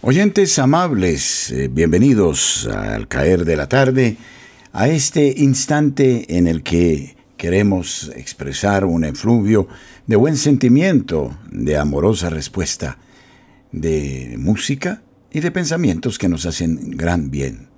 Oyentes amables, eh, bienvenidos al caer de la tarde, a este instante en el que queremos expresar un efluvio de buen sentimiento, de amorosa respuesta, de música y de pensamientos que nos hacen gran bien.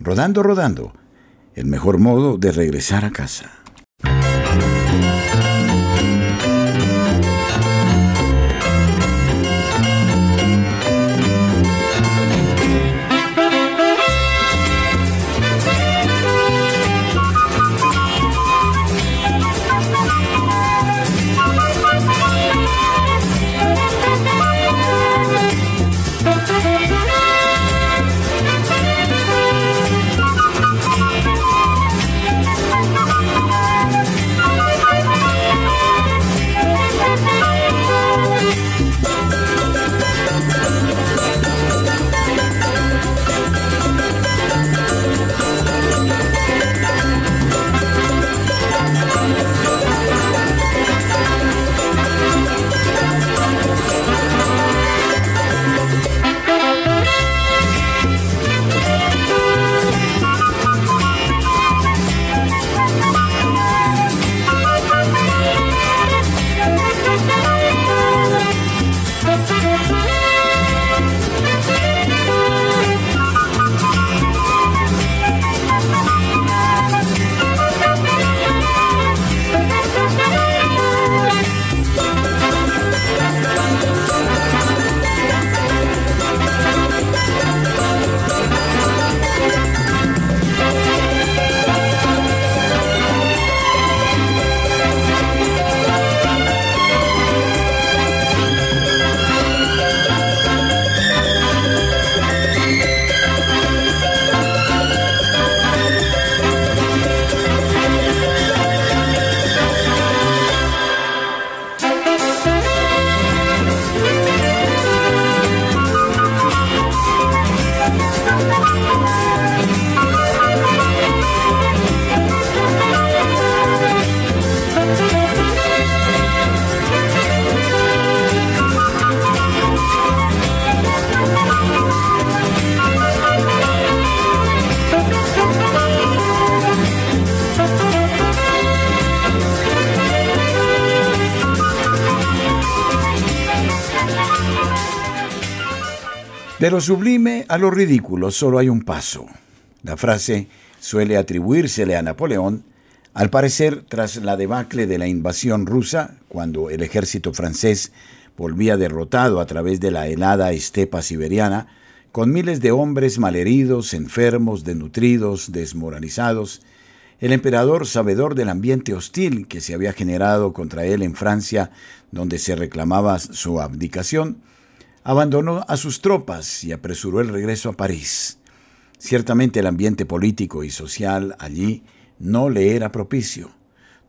Rodando, rodando, el mejor modo de regresar a casa. De lo sublime a lo ridículo solo hay un paso. La frase suele atribuírsele a Napoleón, al parecer tras la debacle de la invasión rusa, cuando el ejército francés volvía derrotado a través de la helada estepa siberiana, con miles de hombres malheridos, enfermos, desnutridos, desmoralizados, el emperador, sabedor del ambiente hostil que se había generado contra él en Francia, donde se reclamaba su abdicación, abandonó a sus tropas y apresuró el regreso a París. Ciertamente el ambiente político y social allí no le era propicio.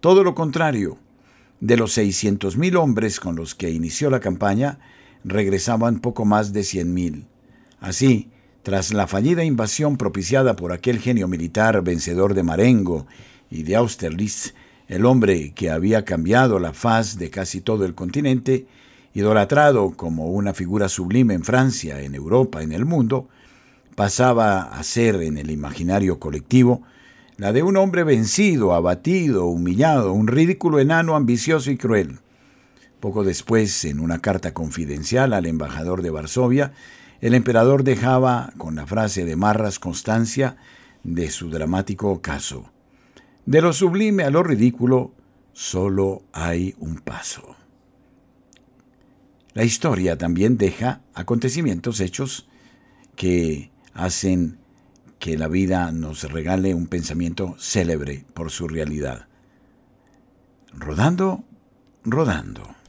Todo lo contrario, de los 600.000 hombres con los que inició la campaña, regresaban poco más de 100.000. Así, tras la fallida invasión propiciada por aquel genio militar vencedor de Marengo y de Austerlitz, el hombre que había cambiado la faz de casi todo el continente, idolatrado como una figura sublime en Francia, en Europa, en el mundo, pasaba a ser en el imaginario colectivo la de un hombre vencido, abatido, humillado, un ridículo enano ambicioso y cruel. Poco después, en una carta confidencial al embajador de Varsovia, el emperador dejaba con la frase de Marras constancia de su dramático caso. De lo sublime a lo ridículo, solo hay un paso. La historia también deja acontecimientos hechos que hacen que la vida nos regale un pensamiento célebre por su realidad. Rodando, rodando.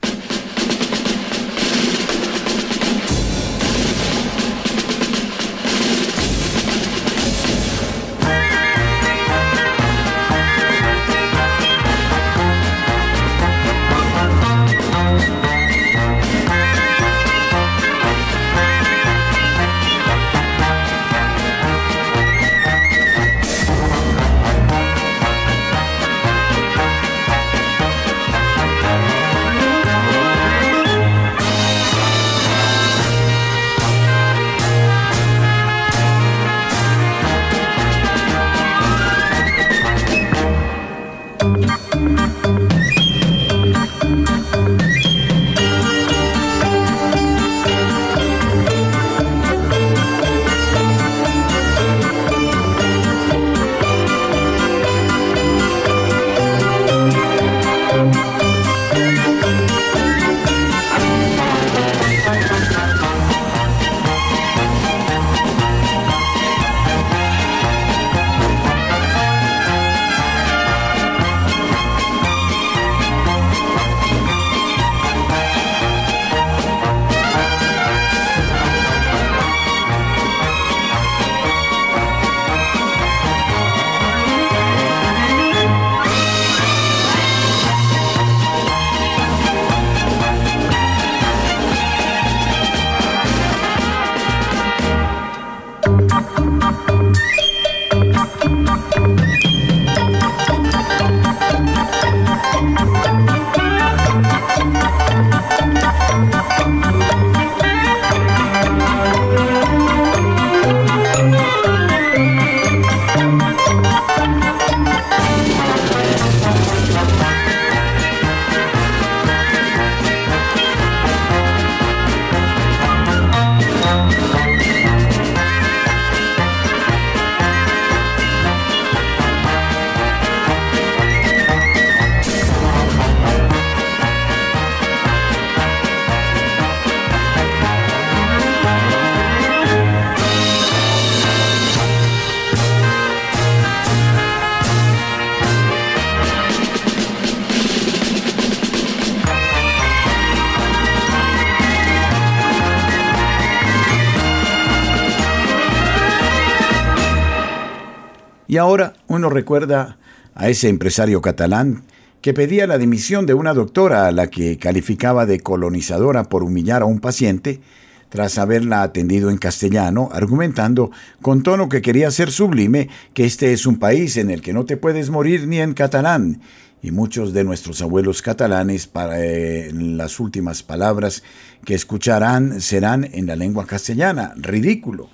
Y ahora uno recuerda a ese empresario catalán que pedía la dimisión de una doctora a la que calificaba de colonizadora por humillar a un paciente tras haberla atendido en castellano, argumentando con tono que quería ser sublime que este es un país en el que no te puedes morir ni en catalán. Y muchos de nuestros abuelos catalanes, para eh, las últimas palabras que escucharán serán en la lengua castellana. Ridículo.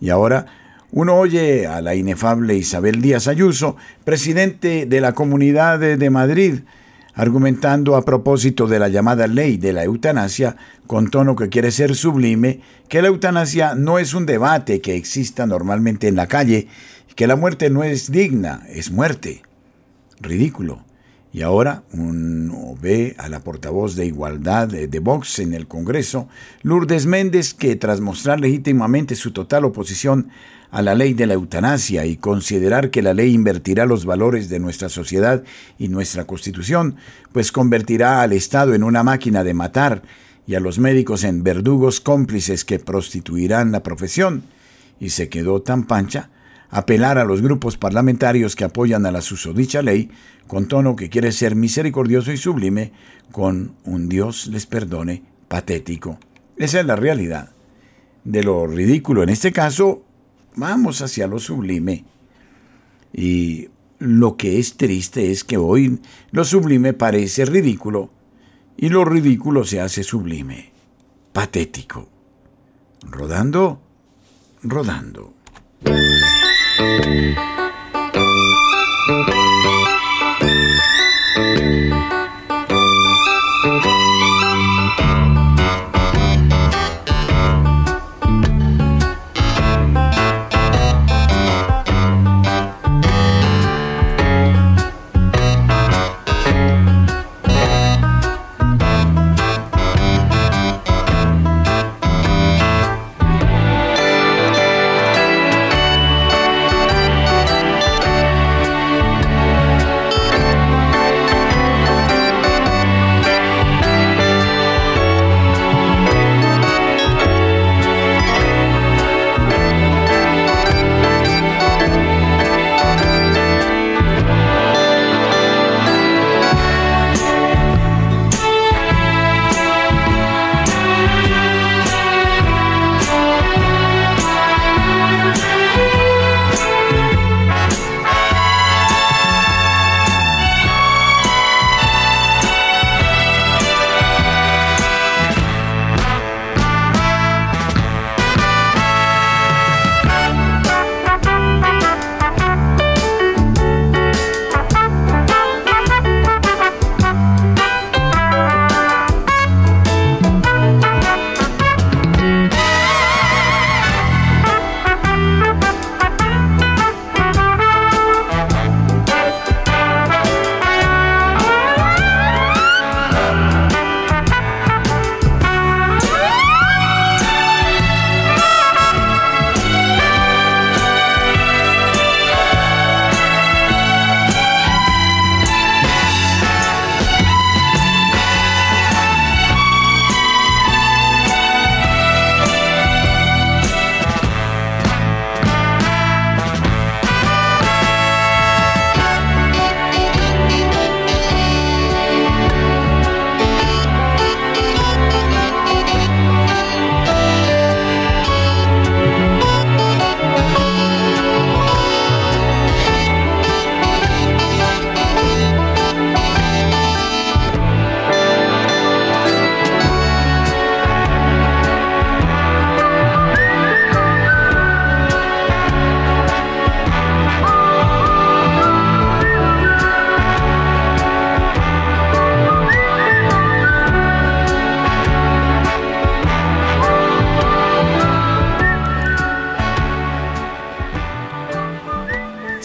Y ahora uno oye a la inefable Isabel Díaz Ayuso, presidente de la Comunidad de Madrid, argumentando a propósito de la llamada ley de la eutanasia, con tono que quiere ser sublime, que la eutanasia no es un debate que exista normalmente en la calle, que la muerte no es digna, es muerte. Ridículo. Y ahora uno ve a la portavoz de Igualdad de Vox en el Congreso, Lourdes Méndez, que tras mostrar legítimamente su total oposición a la ley de la eutanasia y considerar que la ley invertirá los valores de nuestra sociedad y nuestra constitución, pues convertirá al Estado en una máquina de matar y a los médicos en verdugos cómplices que prostituirán la profesión, y se quedó tan pancha, apelar a los grupos parlamentarios que apoyan a la susodicha ley, con tono que quiere ser misericordioso y sublime, con un Dios les perdone patético. Esa es la realidad. De lo ridículo en este caso, vamos hacia lo sublime. Y lo que es triste es que hoy lo sublime parece ridículo y lo ridículo se hace sublime, patético. Rodando, rodando. Música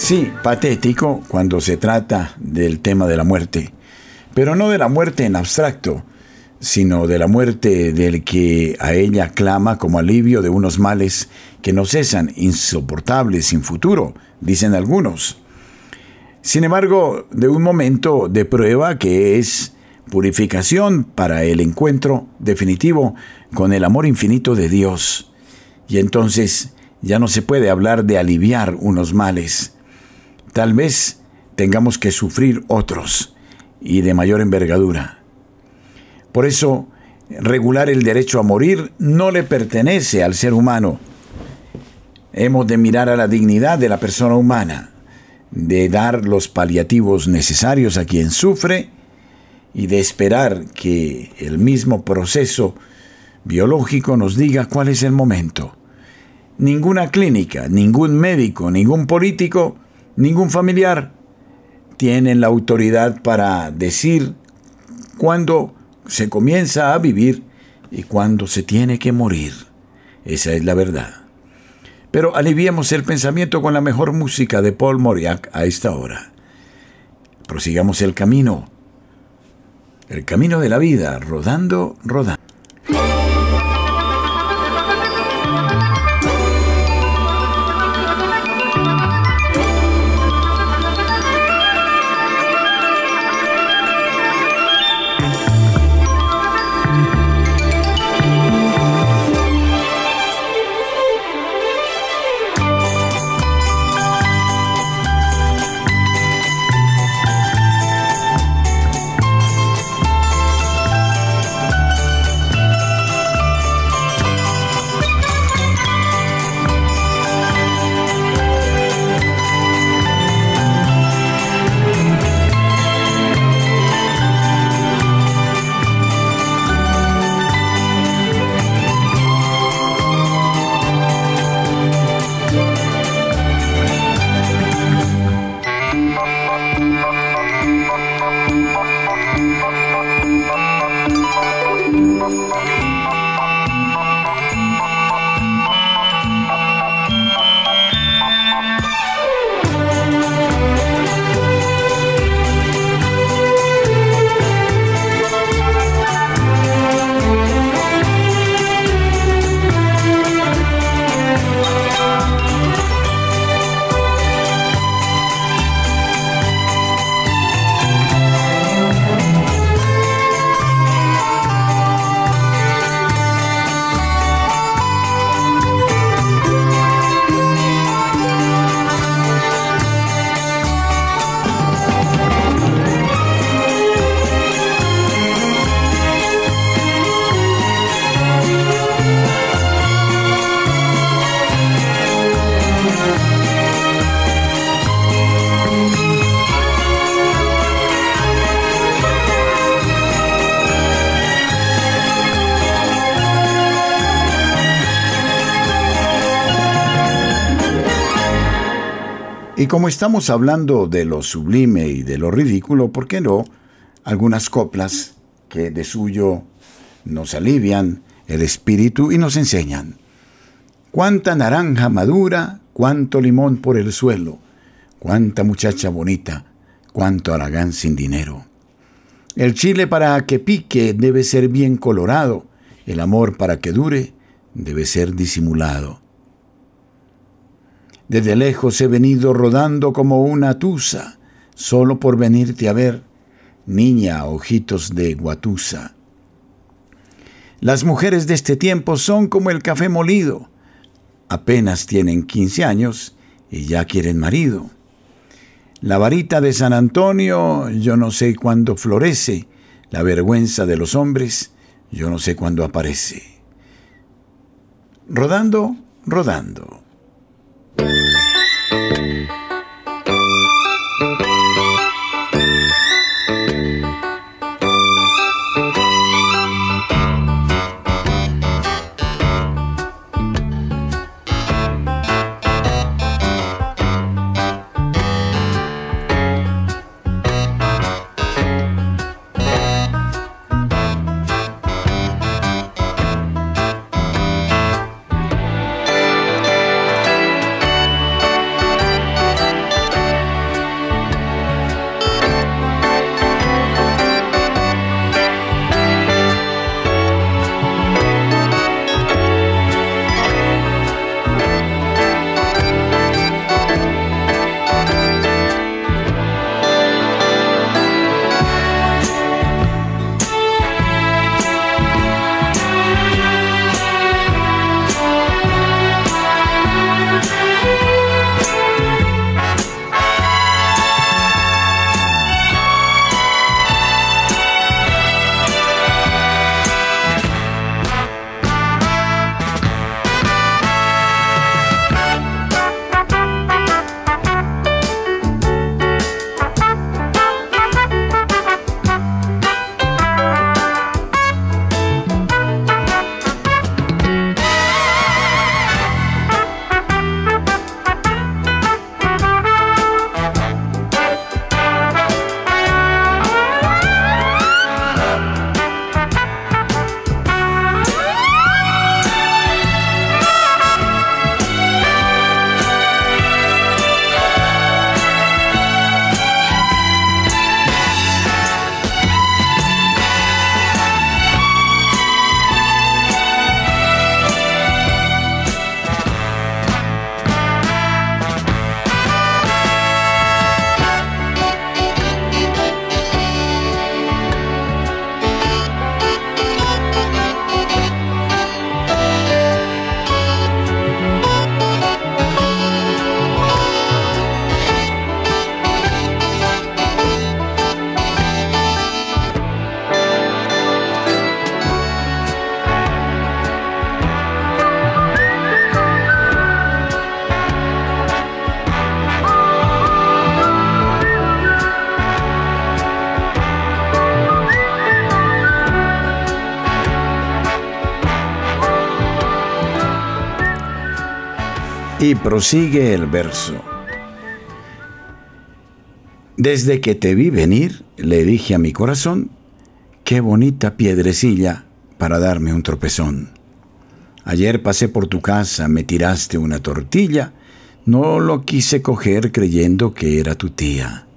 Sí, patético cuando se trata del tema de la muerte, pero no de la muerte en abstracto, sino de la muerte del que a ella clama como alivio de unos males que no cesan, insoportables, sin futuro, dicen algunos. Sin embargo, de un momento de prueba que es purificación para el encuentro definitivo con el amor infinito de Dios. Y entonces ya no se puede hablar de aliviar unos males, tal vez tengamos que sufrir otros y de mayor envergadura. Por eso, regular el derecho a morir no le pertenece al ser humano. Hemos de mirar a la dignidad de la persona humana, de dar los paliativos necesarios a quien sufre y de esperar que el mismo proceso biológico nos diga cuál es el momento. Ninguna clínica, ningún médico, ningún político, ningún familiar tienen la autoridad para decir cuándo se comienza a vivir y cuándo se tiene que morir. Esa es la verdad. Pero aliviemos el pensamiento con la mejor música de Paul Moriac a esta hora. Prosigamos el camino, el camino de la vida, rodando, rodando. Y como estamos hablando de lo sublime y de lo ridículo, ¿por qué no? Algunas coplas que de suyo nos alivian el espíritu y nos enseñan. Cuánta naranja madura, cuánto limón por el suelo, cuánta muchacha bonita, cuánto aragán sin dinero. El chile para que pique debe ser bien colorado, el amor para que dure debe ser disimulado. Desde lejos he venido rodando como una tusa, solo por venirte a ver, niña ojitos de guatusa. Las mujeres de este tiempo son como el café molido. Apenas tienen 15 años y ya quieren marido. La varita de San Antonio, yo no sé cuándo florece. La vergüenza de los hombres, yo no sé cuándo aparece. Rodando, rodando. Y prosigue el verso. Desde que te vi venir, le dije a mi corazón, qué bonita piedrecilla para darme un tropezón. Ayer pasé por tu casa, me tiraste una tortilla, no lo quise coger creyendo que era tu tía.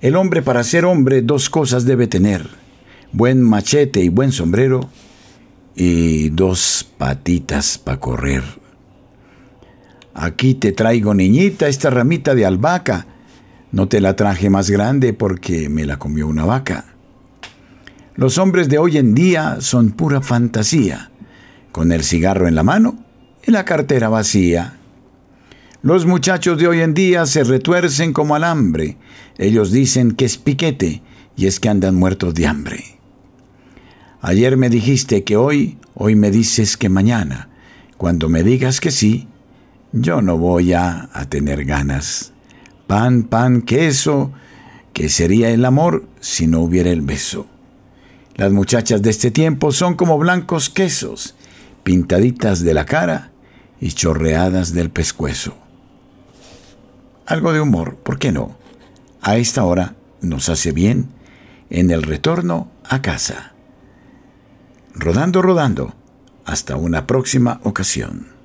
El hombre para ser hombre dos cosas debe tener, buen machete y buen sombrero y dos patitas para correr. Aquí te traigo, niñita, esta ramita de albahaca. No te la traje más grande porque me la comió una vaca. Los hombres de hoy en día son pura fantasía, con el cigarro en la mano y la cartera vacía. Los muchachos de hoy en día se retuercen como alambre. Ellos dicen que es piquete y es que andan muertos de hambre. Ayer me dijiste que hoy, hoy me dices que mañana. Cuando me digas que sí, yo no voy a, tener ganas. Pan, pan, queso, que sería el amor si no hubiera el beso. Las muchachas de este tiempo son como blancos quesos, pintaditas de la cara y chorreadas del pescuezo. Algo de humor, ¿por qué no? A esta hora nos hace bien en el retorno a casa rodando, rodando. Hasta una próxima ocasión.